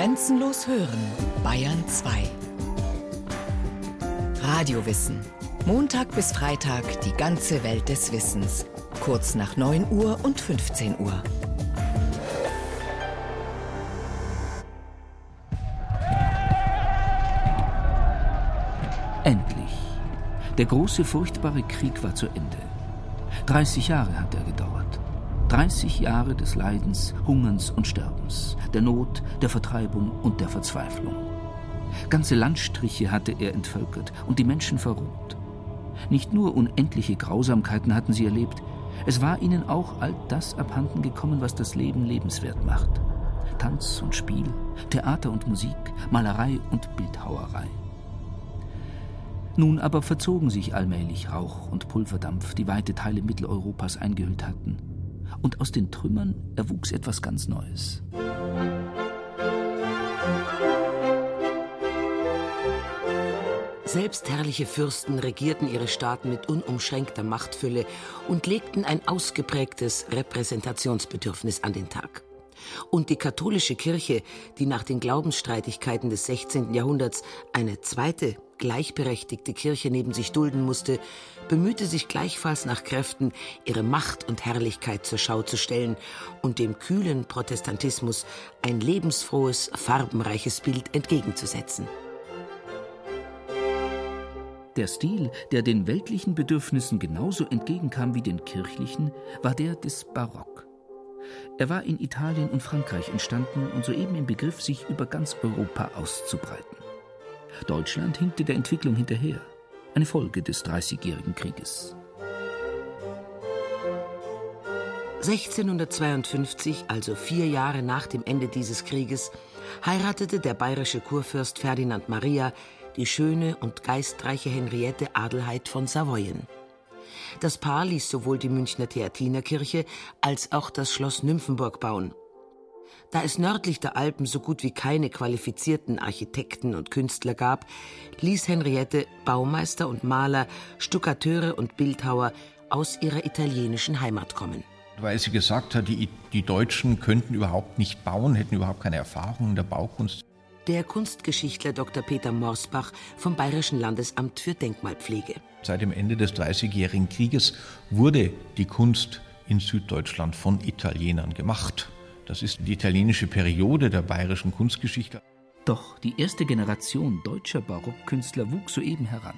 Grenzenlos hören, Bayern 2. Radiowissen. Montag bis Freitag die ganze Welt des Wissens. Kurz nach 9 Uhr und 15 Uhr. Endlich. Der große, furchtbare Krieg war zu Ende. 30 Jahre hat er gedauert. 30 Jahre des Leidens, Hungerns und Sterbens, der Not, der Vertreibung und der Verzweiflung. Ganze Landstriche hatte er entvölkert und die Menschen verroht. Nicht nur unendliche Grausamkeiten hatten sie erlebt, es war ihnen auch all das abhanden gekommen, was das Leben lebenswert macht. Tanz und Spiel, Theater und Musik, Malerei und Bildhauerei. Nun aber verzogen sich allmählich Rauch und Pulverdampf, die weite Teile Mitteleuropas eingehüllt hatten. Und aus den Trümmern erwuchs etwas ganz Neues. Selbstherrliche Fürsten regierten ihre Staaten mit unumschränkter Machtfülle und legten ein ausgeprägtes Repräsentationsbedürfnis an den Tag. Und die katholische Kirche, die nach den Glaubensstreitigkeiten des 16. Jahrhunderts eine zweite, gleichberechtigte Kirche neben sich dulden musste, bemühte sich gleichfalls nach Kräften, ihre Macht und Herrlichkeit zur Schau zu stellen und dem kühlen Protestantismus ein lebensfrohes, farbenreiches Bild entgegenzusetzen. Der Stil, der den weltlichen Bedürfnissen genauso entgegenkam wie den kirchlichen, war der des Barock. Er war in Italien und Frankreich entstanden und soeben im Begriff, sich über ganz Europa auszubreiten. Deutschland hinkte der Entwicklung hinterher, eine Folge des Dreißigjährigen Krieges. 1652, also vier Jahre nach dem Ende dieses Krieges, heiratete der bayerische Kurfürst Ferdinand Maria die schöne und geistreiche Henriette Adelheid von Savoyen. Das Paar ließ sowohl die Münchner Theatinerkirche als auch das Schloss Nymphenburg bauen. Da es nördlich der Alpen so gut wie keine qualifizierten Architekten und Künstler gab, ließ Henriette Baumeister und Maler, Stuckateure und Bildhauer aus ihrer italienischen Heimat kommen. Weil sie gesagt hat, die, die Deutschen könnten überhaupt nicht bauen, hätten überhaupt keine Erfahrung in der Baukunst. Der Kunstgeschichtler Dr. Peter Morsbach vom Bayerischen Landesamt für Denkmalpflege. Seit dem Ende des Dreißigjährigen Krieges wurde die Kunst in Süddeutschland von Italienern gemacht. Das ist die italienische Periode der bayerischen Kunstgeschichte. Doch die erste Generation deutscher Barockkünstler wuchs soeben heran.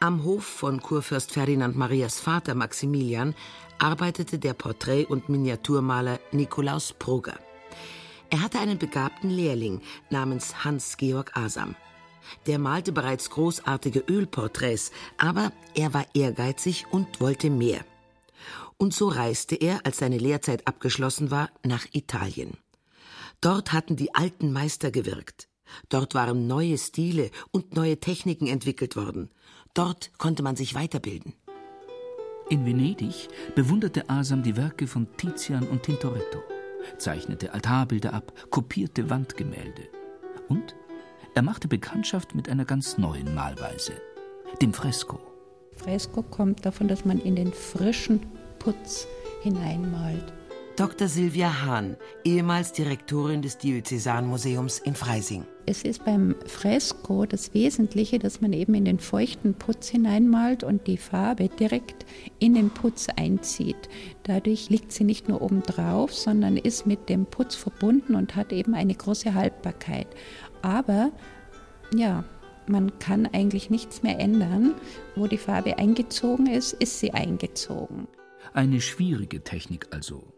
Am Hof von Kurfürst Ferdinand Marias Vater Maximilian arbeitete der Porträt- und Miniaturmaler Nikolaus Proger. Er hatte einen begabten Lehrling namens Hans-Georg Asam. Der malte bereits großartige Ölporträts, aber er war ehrgeizig und wollte mehr. Und so reiste er, als seine Lehrzeit abgeschlossen war, nach Italien. Dort hatten die alten Meister gewirkt. Dort waren neue Stile und neue Techniken entwickelt worden. Dort konnte man sich weiterbilden. In Venedig bewunderte Asam die Werke von Tizian und Tintoretto, zeichnete Altarbilder ab, kopierte Wandgemälde. Und er machte Bekanntschaft mit einer ganz neuen Malweise, dem Fresko. Fresko kommt davon, dass man in den frischen Putz hineinmalt. Dr. Silvia Hahn, ehemals Direktorin des Diözesanmuseums in Freising. Es ist beim Fresko das Wesentliche, dass man eben in den feuchten Putz hineinmalt und die Farbe direkt in den Putz einzieht. Dadurch liegt sie nicht nur oben drauf, sondern ist mit dem Putz verbunden und hat eben eine große Haltbarkeit. Aber ja, man kann eigentlich nichts mehr ändern. Wo die Farbe eingezogen ist, ist sie eingezogen. Eine schwierige Technik also.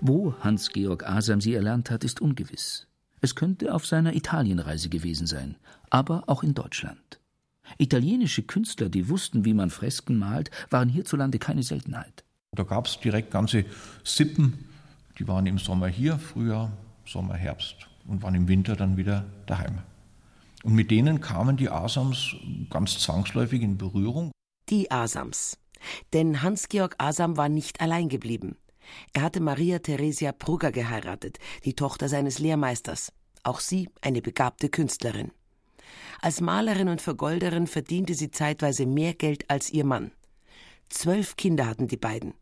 Wo Hans-Georg Asam sie erlernt hat, ist ungewiss. Es könnte auf seiner Italienreise gewesen sein, aber auch in Deutschland. Italienische Künstler, die wussten, wie man Fresken malt, waren hierzulande keine Seltenheit. Da gab es direkt ganze Sippen, die waren im Sommer hier, Frühjahr, Sommer, Herbst und waren im Winter dann wieder daheim. Und mit denen kamen die Asams ganz zwangsläufig in Berührung. Die Asams. Denn Hans-Georg Asam war nicht allein geblieben. Er hatte Maria Theresia Brugger geheiratet, die Tochter seines Lehrmeisters. Auch sie eine begabte Künstlerin. Als Malerin und Vergolderin verdiente sie zeitweise mehr Geld als ihr Mann. Zwölf Kinder hatten die beiden.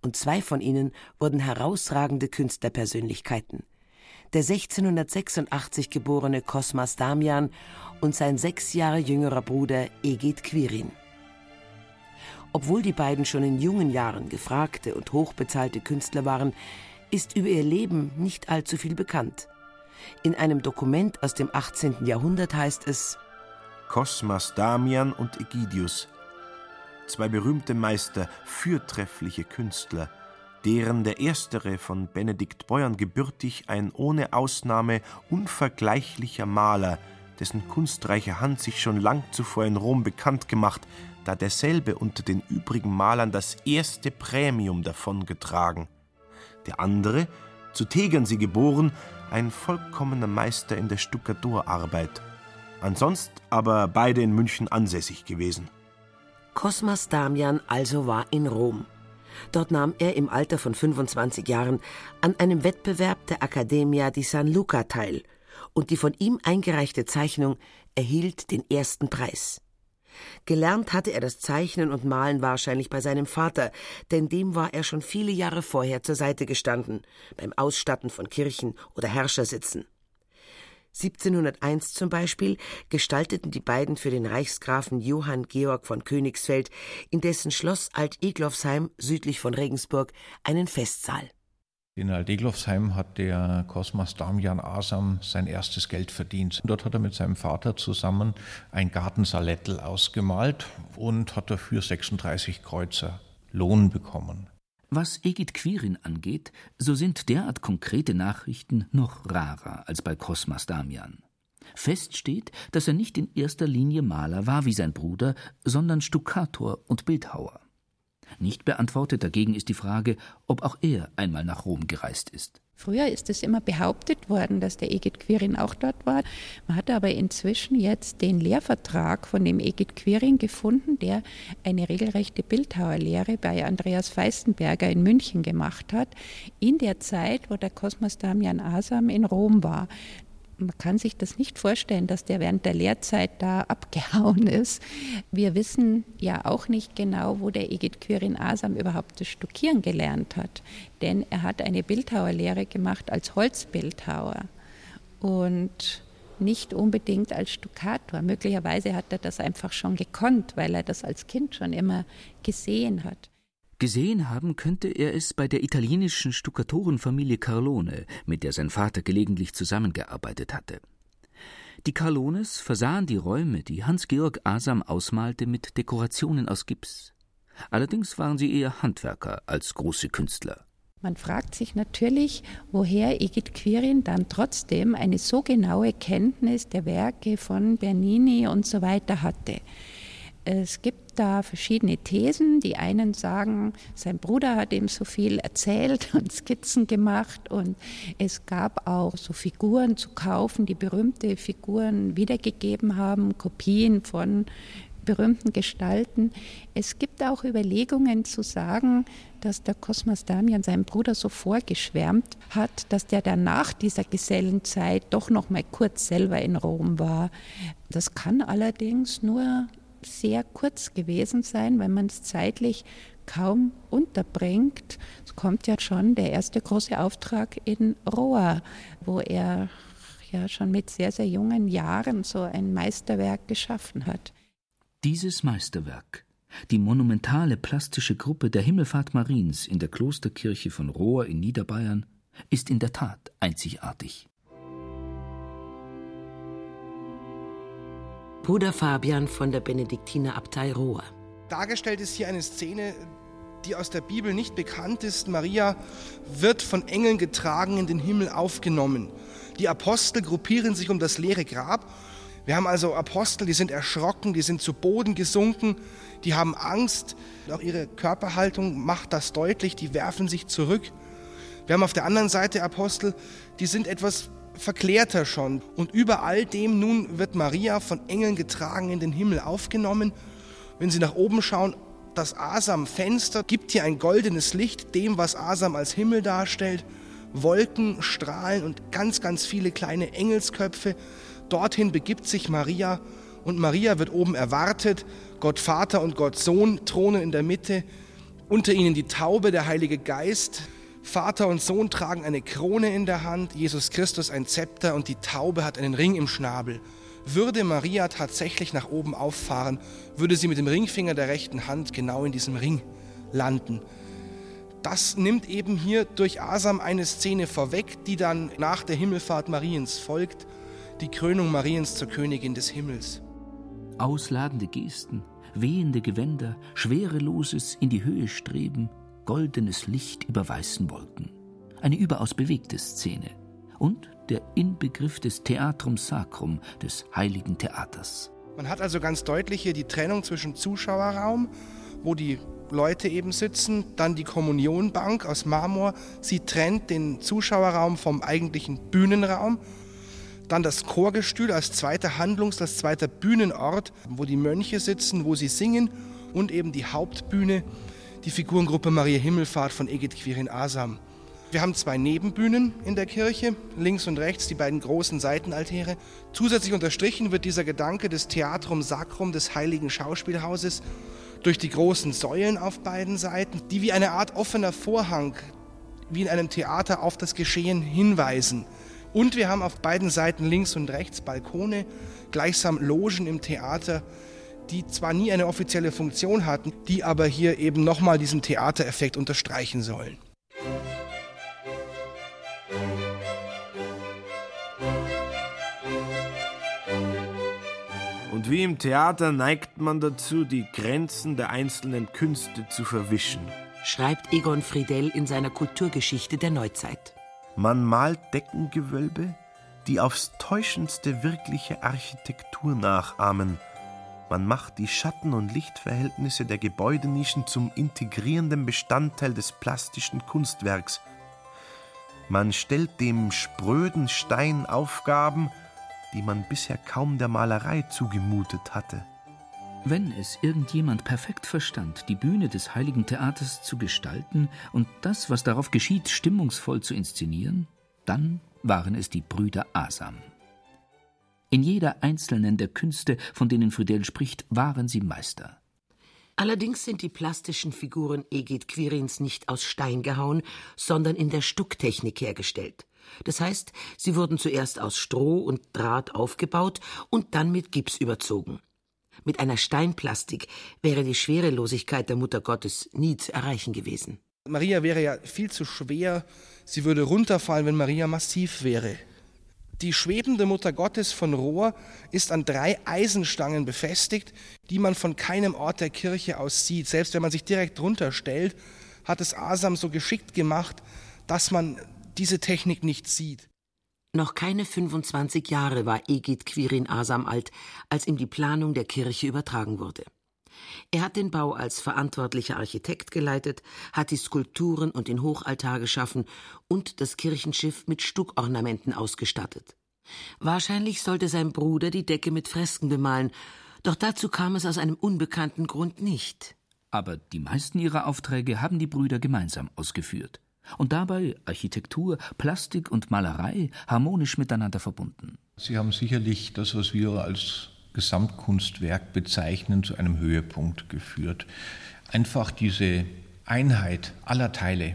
Und zwei von ihnen wurden herausragende Künstlerpersönlichkeiten. der 1686 geborene Kosmas Damian und sein sechs Jahre jüngerer Bruder Egid Quirin. Obwohl die beiden schon in jungen Jahren gefragte und hochbezahlte Künstler waren, ist über ihr Leben nicht allzu viel bekannt. In einem Dokument aus dem 18. Jahrhundert heißt es Kosmas Damian und Egidius, zwei berühmte Meister, fürtreffliche Künstler, deren der erstere von Benedikt Beuern gebürtig ein ohne Ausnahme unvergleichlicher Maler, dessen kunstreiche Hand sich schon lang zuvor in Rom bekannt gemacht, da derselbe unter den übrigen Malern das erste Prämium davongetragen. Der andere, zu Tegernsee geboren, ein vollkommener Meister in der Stuckatorarbeit. Ansonst aber beide in München ansässig gewesen. Kosmas Damian also war in Rom. Dort nahm er im Alter von 25 Jahren an einem Wettbewerb der Accademia di San Luca teil und die von ihm eingereichte Zeichnung erhielt den ersten Preis. Gelernt hatte er das Zeichnen und Malen wahrscheinlich bei seinem Vater, denn dem war er schon viele Jahre vorher zur Seite gestanden, beim Ausstatten von Kirchen oder Herrschersitzen. 1701 zum Beispiel gestalteten die beiden für den Reichsgrafen Johann Georg von Königsfeld in dessen Schloss Alt-Eglofsheim südlich von Regensburg einen Festsaal. In Aldeglofsheim hat der Kosmas Damian Asam sein erstes Geld verdient. Dort hat er mit seinem Vater zusammen ein Gartensalettel ausgemalt und hat dafür 36 Kreuzer Lohn bekommen. Was Egid Quirin angeht, so sind derart konkrete Nachrichten noch rarer als bei Kosmas Damian. Fest steht, dass er nicht in erster Linie Maler war wie sein Bruder, sondern Stuckator und Bildhauer. Nicht beantwortet dagegen ist die Frage, ob auch er einmal nach Rom gereist ist. Früher ist es immer behauptet worden, dass der Egid Quirin auch dort war. Man hat aber inzwischen jetzt den Lehrvertrag von dem Egid Quirin gefunden, der eine regelrechte Bildhauerlehre bei Andreas Feistenberger in München gemacht hat, in der Zeit, wo der Kosmos Damian Asam in Rom war man kann sich das nicht vorstellen, dass der während der Lehrzeit da abgehauen ist. Wir wissen ja auch nicht genau, wo der Egid Quirin Asam überhaupt das Stuckieren gelernt hat. Denn er hat eine Bildhauerlehre gemacht als Holzbildhauer und nicht unbedingt als Stuckator. Möglicherweise hat er das einfach schon gekonnt, weil er das als Kind schon immer gesehen hat. Gesehen haben könnte er es bei der italienischen Stuckatorenfamilie Carlone, mit der sein Vater gelegentlich zusammengearbeitet hatte. Die Carlones versahen die Räume, die Hans-Georg Asam ausmalte, mit Dekorationen aus Gips. Allerdings waren sie eher Handwerker als große Künstler. Man fragt sich natürlich, woher Egid Quirin dann trotzdem eine so genaue Kenntnis der Werke von Bernini und so weiter hatte. Es gibt da verschiedene Thesen. Die einen sagen, sein Bruder hat ihm so viel erzählt und Skizzen gemacht und es gab auch so Figuren zu kaufen, die berühmte Figuren wiedergegeben haben, Kopien von berühmten Gestalten. Es gibt auch Überlegungen zu sagen, dass der Kosmas Damian seinem Bruder so vorgeschwärmt hat, dass der dann nach dieser Gesellenzeit doch noch mal kurz selber in Rom war. Das kann allerdings nur sehr kurz gewesen sein, weil man es zeitlich kaum unterbringt. Es kommt ja schon der erste große Auftrag in Roa, wo er ja schon mit sehr, sehr jungen Jahren so ein Meisterwerk geschaffen hat. Dieses Meisterwerk, die monumentale plastische Gruppe der Himmelfahrt Mariens in der Klosterkirche von Rohr in Niederbayern, ist in der Tat einzigartig. Bruder Fabian von der Benediktinerabtei Rohr. Dargestellt ist hier eine Szene, die aus der Bibel nicht bekannt ist. Maria wird von Engeln getragen in den Himmel aufgenommen. Die Apostel gruppieren sich um das leere Grab. Wir haben also Apostel, die sind erschrocken, die sind zu Boden gesunken, die haben Angst. Auch ihre Körperhaltung macht das deutlich, die werfen sich zurück. Wir haben auf der anderen Seite Apostel, die sind etwas verklärter schon. Und über all dem nun wird Maria von Engeln getragen in den Himmel aufgenommen. Wenn Sie nach oben schauen, das Asam-Fenster gibt hier ein goldenes Licht dem, was Asam als Himmel darstellt. Wolken, Strahlen und ganz, ganz viele kleine Engelsköpfe. Dorthin begibt sich Maria und Maria wird oben erwartet. Gott Vater und Gott Sohn thronen in der Mitte. Unter ihnen die Taube, der Heilige Geist. Vater und Sohn tragen eine Krone in der Hand, Jesus Christus ein Zepter und die Taube hat einen Ring im Schnabel. Würde Maria tatsächlich nach oben auffahren, würde sie mit dem Ringfinger der rechten Hand genau in diesem Ring landen. Das nimmt eben hier durch Asam eine Szene vorweg, die dann nach der Himmelfahrt Mariens folgt, die Krönung Mariens zur Königin des Himmels. Ausladende Gesten, wehende Gewänder, schwereloses in die Höhe streben, goldenes Licht über weißen Wolken. Eine überaus bewegte Szene. Und der Inbegriff des Theatrum Sacrum, des heiligen Theaters. Man hat also ganz deutlich hier die Trennung zwischen Zuschauerraum, wo die Leute eben sitzen, dann die Kommunionbank aus Marmor. Sie trennt den Zuschauerraum vom eigentlichen Bühnenraum. Dann das Chorgestühl als zweiter Handlungs-, als zweiter Bühnenort, wo die Mönche sitzen, wo sie singen. Und eben die Hauptbühne, die Figurengruppe Maria Himmelfahrt von Egid Quirin Asam. Wir haben zwei Nebenbühnen in der Kirche, links und rechts die beiden großen Seitenaltäre. Zusätzlich unterstrichen wird dieser Gedanke des Theatrum Sacrum des heiligen Schauspielhauses durch die großen Säulen auf beiden Seiten, die wie eine Art offener Vorhang, wie in einem Theater auf das Geschehen hinweisen. Und wir haben auf beiden Seiten links und rechts Balkone, gleichsam Logen im Theater, die zwar nie eine offizielle Funktion hatten, die aber hier eben nochmal diesen Theatereffekt unterstreichen sollen. Und wie im Theater neigt man dazu, die Grenzen der einzelnen Künste zu verwischen. Schreibt Egon Friedel in seiner Kulturgeschichte der Neuzeit. Man malt Deckengewölbe, die aufs täuschendste wirkliche Architektur nachahmen. Man macht die Schatten- und Lichtverhältnisse der Gebäudenischen zum integrierenden Bestandteil des plastischen Kunstwerks. Man stellt dem spröden Stein Aufgaben, die man bisher kaum der Malerei zugemutet hatte. Wenn es irgendjemand perfekt verstand, die Bühne des heiligen Theaters zu gestalten und das, was darauf geschieht, stimmungsvoll zu inszenieren, dann waren es die Brüder Asam. In jeder einzelnen der Künste, von denen Friedel spricht, waren sie Meister. Allerdings sind die plastischen Figuren Egid Quirins nicht aus Stein gehauen, sondern in der Stucktechnik hergestellt. Das heißt, sie wurden zuerst aus Stroh und Draht aufgebaut und dann mit Gips überzogen. Mit einer Steinplastik wäre die Schwerelosigkeit der Mutter Gottes nie zu erreichen gewesen. Maria wäre ja viel zu schwer, sie würde runterfallen, wenn Maria massiv wäre. Die schwebende Mutter Gottes von Rohr ist an drei Eisenstangen befestigt, die man von keinem Ort der Kirche aus sieht. Selbst wenn man sich direkt drunter stellt, hat es Asam so geschickt gemacht, dass man diese Technik nicht sieht. Noch keine 25 Jahre war Egid Quirin Asam alt, als ihm die Planung der Kirche übertragen wurde. Er hat den Bau als verantwortlicher Architekt geleitet, hat die Skulpturen und den Hochaltar geschaffen und das Kirchenschiff mit Stuckornamenten ausgestattet. Wahrscheinlich sollte sein Bruder die Decke mit Fresken bemalen, doch dazu kam es aus einem unbekannten Grund nicht. Aber die meisten ihrer Aufträge haben die Brüder gemeinsam ausgeführt und dabei Architektur, Plastik und Malerei harmonisch miteinander verbunden. Sie haben sicherlich das, was wir als Gesamtkunstwerk bezeichnen, zu einem Höhepunkt geführt. Einfach diese Einheit aller Teile,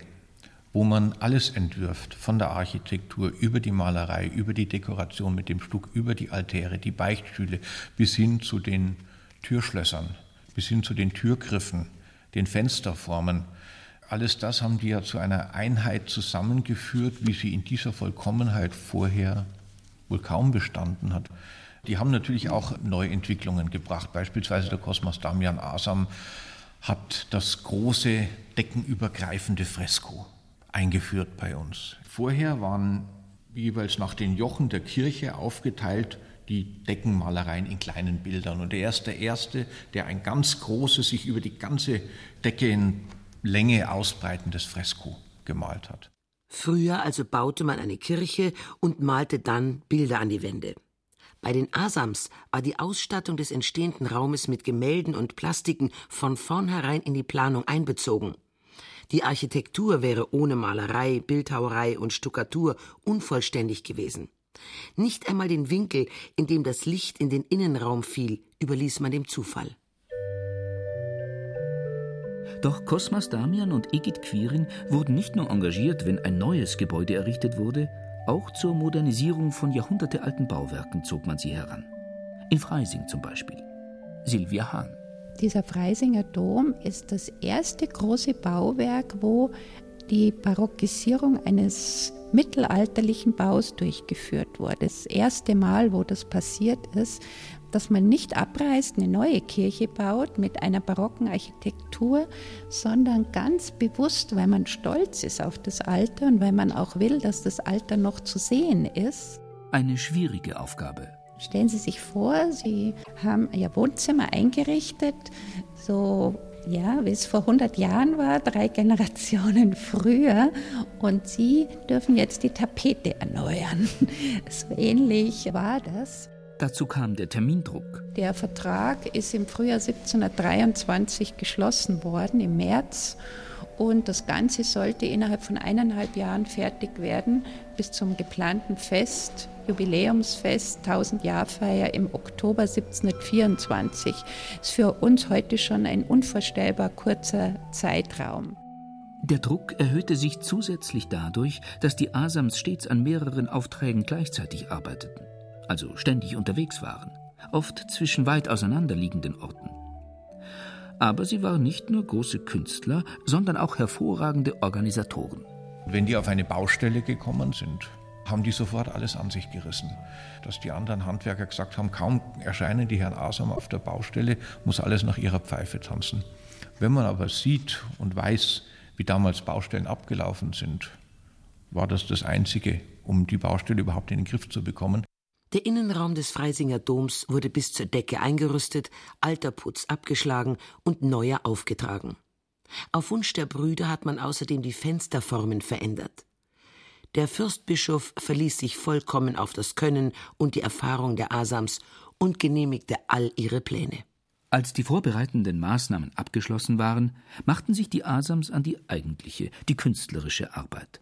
wo man alles entwirft, von der Architektur über die Malerei, über die Dekoration mit dem Stuck, über die Altäre, die Beichtstühle, bis hin zu den Türschlössern, bis hin zu den Türgriffen, den Fensterformen. Alles das haben die ja zu einer Einheit zusammengeführt, wie sie in dieser Vollkommenheit vorher wohl kaum bestanden hat. Die haben natürlich auch Neuentwicklungen gebracht. Beispielsweise der Kosmos Damian Asam hat das große deckenübergreifende Fresko eingeführt bei uns. Vorher waren jeweils nach den Jochen der Kirche aufgeteilt die Deckenmalereien in kleinen Bildern. Und er ist der Erste, der ein ganz großes, sich über die ganze Decke in Länge ausbreitendes Fresko gemalt hat. Früher also baute man eine Kirche und malte dann Bilder an die Wände. Bei den Asams war die Ausstattung des entstehenden Raumes mit Gemälden und Plastiken von vornherein in die Planung einbezogen. Die Architektur wäre ohne Malerei, Bildhauerei und Stuckatur unvollständig gewesen. Nicht einmal den Winkel, in dem das Licht in den Innenraum fiel, überließ man dem Zufall. Doch Kosmas Damian und Egid Quirin wurden nicht nur engagiert, wenn ein neues Gebäude errichtet wurde, auch zur Modernisierung von jahrhundertealten Bauwerken zog man sie heran. In Freising zum Beispiel. Silvia Hahn. Dieser Freisinger Dom ist das erste große Bauwerk, wo die Barockisierung eines mittelalterlichen Baus durchgeführt wurde. Das erste Mal, wo das passiert ist, dass man nicht abreißt, eine neue Kirche baut mit einer barocken Architektur, sondern ganz bewusst, weil man stolz ist auf das Alter und weil man auch will, dass das Alter noch zu sehen ist. Eine schwierige Aufgabe. Stellen Sie sich vor, Sie haben Ihr Wohnzimmer eingerichtet, so ja, wie es vor 100 Jahren war, drei Generationen früher. Und Sie dürfen jetzt die Tapete erneuern. So ähnlich war das. Dazu kam der Termindruck. Der Vertrag ist im Frühjahr 1723 geschlossen worden, im März. Und das Ganze sollte innerhalb von eineinhalb Jahren fertig werden, bis zum geplanten Fest, Jubiläumsfest, 1000-Jahrfeier im Oktober 1724. Das ist für uns heute schon ein unvorstellbar kurzer Zeitraum. Der Druck erhöhte sich zusätzlich dadurch, dass die Asams stets an mehreren Aufträgen gleichzeitig arbeiteten also ständig unterwegs waren, oft zwischen weit auseinanderliegenden Orten. Aber sie waren nicht nur große Künstler, sondern auch hervorragende Organisatoren. Wenn die auf eine Baustelle gekommen sind, haben die sofort alles an sich gerissen. Dass die anderen Handwerker gesagt haben, kaum erscheinen die Herren Asam auf der Baustelle, muss alles nach ihrer Pfeife tanzen. Wenn man aber sieht und weiß, wie damals Baustellen abgelaufen sind, war das das Einzige, um die Baustelle überhaupt in den Griff zu bekommen. Der Innenraum des Freisinger Doms wurde bis zur Decke eingerüstet, alter Putz abgeschlagen und neuer aufgetragen. Auf Wunsch der Brüder hat man außerdem die Fensterformen verändert. Der Fürstbischof verließ sich vollkommen auf das Können und die Erfahrung der Asams und genehmigte all ihre Pläne. Als die vorbereitenden Maßnahmen abgeschlossen waren, machten sich die Asams an die eigentliche, die künstlerische Arbeit.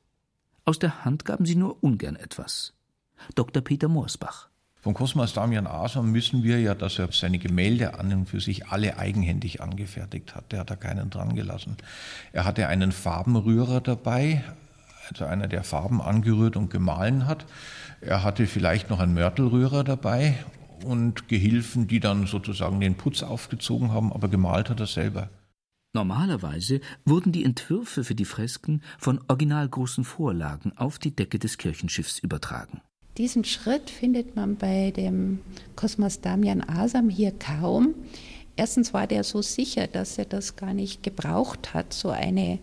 Aus der Hand gaben sie nur ungern etwas. Dr. Peter Morsbach. Von Cosmas Damian Asam wissen wir ja, dass er seine Gemälde an und für sich alle eigenhändig angefertigt hat. Der hat da keinen dran gelassen. Er hatte einen Farbenrührer dabei, also einer, der Farben angerührt und gemahlen hat. Er hatte vielleicht noch einen Mörtelrührer dabei und Gehilfen, die dann sozusagen den Putz aufgezogen haben, aber gemalt hat er selber. Normalerweise wurden die Entwürfe für die Fresken von originalgroßen Vorlagen auf die Decke des Kirchenschiffs übertragen. Diesen Schritt findet man bei dem Kosmos Damian Asam hier kaum. Erstens war der so sicher, dass er das gar nicht gebraucht hat, so eine,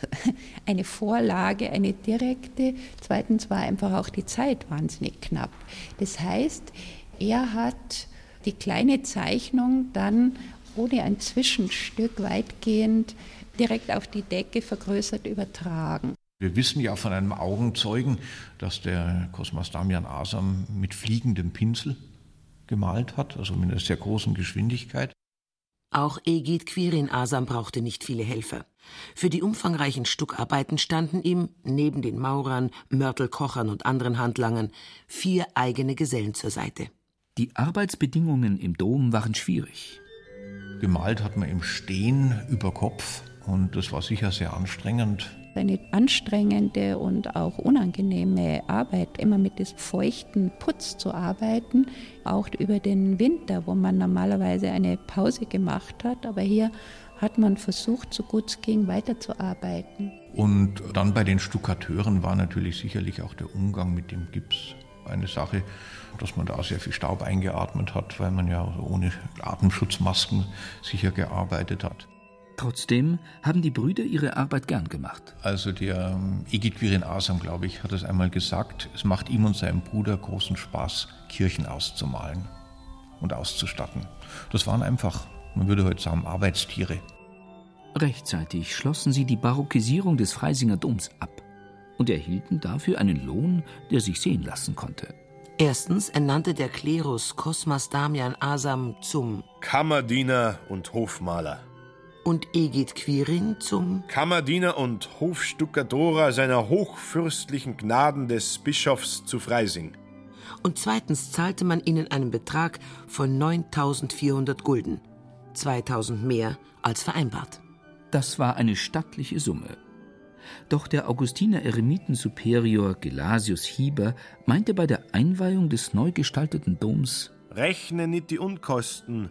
eine Vorlage, eine direkte. Zweitens war einfach auch die Zeit wahnsinnig knapp. Das heißt, er hat die kleine Zeichnung dann ohne ein Zwischenstück weitgehend direkt auf die Decke vergrößert übertragen. Wir wissen ja von einem Augenzeugen, dass der Kosmas Damian Asam mit fliegendem Pinsel gemalt hat, also mit einer sehr großen Geschwindigkeit. Auch Egid Quirin Asam brauchte nicht viele Helfer. Für die umfangreichen Stuckarbeiten standen ihm, neben den Maurern, Mörtelkochern und anderen Handlangern, vier eigene Gesellen zur Seite. Die Arbeitsbedingungen im Dom waren schwierig. Gemalt hat man im Stehen über Kopf und das war sicher sehr anstrengend eine anstrengende und auch unangenehme Arbeit, immer mit diesem feuchten Putz zu arbeiten, auch über den Winter, wo man normalerweise eine Pause gemacht hat. Aber hier hat man versucht, so gut es ging, weiterzuarbeiten. Und dann bei den Stuckateuren war natürlich sicherlich auch der Umgang mit dem Gips eine Sache, dass man da sehr viel Staub eingeatmet hat, weil man ja ohne Atemschutzmasken sicher gearbeitet hat. Trotzdem haben die Brüder ihre Arbeit gern gemacht. Also der ähm, Egid Quirin Asam, glaube ich, hat es einmal gesagt, es macht ihm und seinem Bruder großen Spaß, Kirchen auszumalen und auszustatten. Das waren einfach, man würde heute sagen, Arbeitstiere. Rechtzeitig schlossen sie die Barockisierung des Freisinger Doms ab und erhielten dafür einen Lohn, der sich sehen lassen konnte. Erstens ernannte der Klerus Kosmas Damian Asam zum Kammerdiener und Hofmaler und Egid Quirin zum Kammerdiener und Hofstuckatora seiner hochfürstlichen Gnaden des Bischofs zu Freising. Und zweitens zahlte man ihnen einen Betrag von 9400 Gulden, 2000 mehr als vereinbart. Das war eine stattliche Summe. Doch der Augustiner Eremiten-Superior Gelasius Hieber meinte bei der Einweihung des neu gestalteten Doms: Rechne nicht die Unkosten,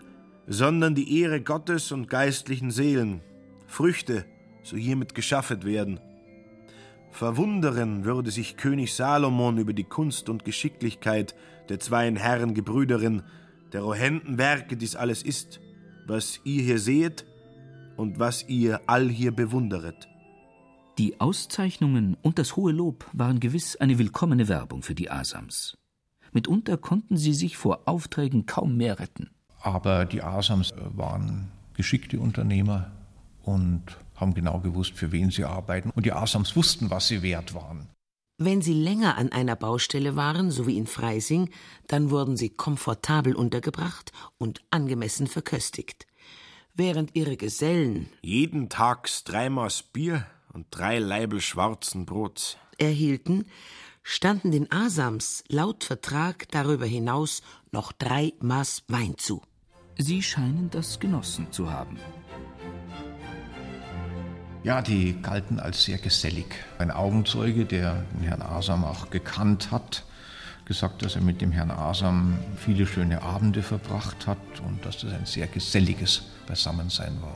sondern die Ehre Gottes und geistlichen Seelen, Früchte, so hiermit geschaffet werden. Verwunderen würde sich König Salomon über die Kunst und Geschicklichkeit der zweien Herren Gebrüderin, der rohenden Werke dies alles ist, was ihr hier sehet und was ihr all hier bewunderet. Die Auszeichnungen und das hohe Lob waren gewiss eine willkommene Werbung für die Asams. Mitunter konnten sie sich vor Aufträgen kaum mehr retten. Aber die Asams waren geschickte Unternehmer und haben genau gewusst, für wen sie arbeiten. Und die Asams wussten, was sie wert waren. Wenn sie länger an einer Baustelle waren, so wie in Freising, dann wurden sie komfortabel untergebracht und angemessen verköstigt. Während ihre Gesellen jeden Tags drei Maß Bier und drei Leibel schwarzen Brots erhielten, standen den Asams laut Vertrag darüber hinaus noch drei Maß Wein zu. Sie scheinen das genossen zu haben. Ja, die galten als sehr gesellig. Ein Augenzeuge, der den Herrn Asam auch gekannt hat, gesagt, dass er mit dem Herrn Asam viele schöne Abende verbracht hat und dass das ein sehr geselliges Beisammensein war.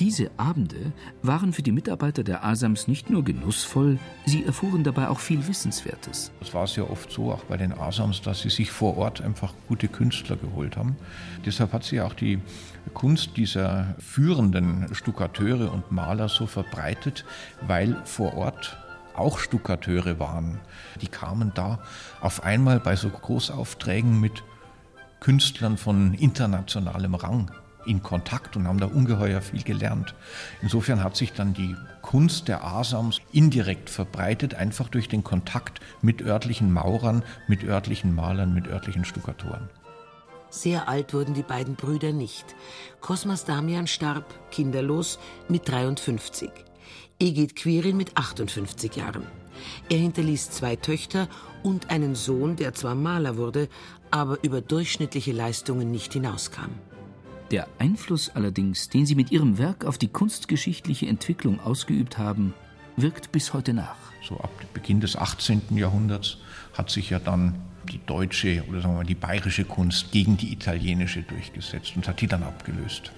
Diese Abende waren für die Mitarbeiter der Asams nicht nur genussvoll, sie erfuhren dabei auch viel Wissenswertes. Es war sehr oft so, auch bei den Asams, dass sie sich vor Ort einfach gute Künstler geholt haben. Deshalb hat sich auch die Kunst dieser führenden Stuckateure und Maler so verbreitet, weil vor Ort auch Stuckateure waren. Die kamen da auf einmal bei so Großaufträgen mit Künstlern von internationalem Rang in Kontakt und haben da ungeheuer viel gelernt. Insofern hat sich dann die Kunst der Asams indirekt verbreitet, einfach durch den Kontakt mit örtlichen Maurern, mit örtlichen Malern, mit örtlichen Stuckatoren. Sehr alt wurden die beiden Brüder nicht. Kosmas Damian starb, kinderlos, mit 53. Egid Quirin mit 58 Jahren. Er hinterließ zwei Töchter und einen Sohn, der zwar Maler wurde, aber über durchschnittliche Leistungen nicht hinauskam. Der Einfluss allerdings, den sie mit ihrem Werk auf die kunstgeschichtliche Entwicklung ausgeübt haben, wirkt bis heute nach. So ab Beginn des 18. Jahrhunderts hat sich ja dann die deutsche oder sagen wir mal die bayerische Kunst gegen die italienische durchgesetzt und hat die dann abgelöst.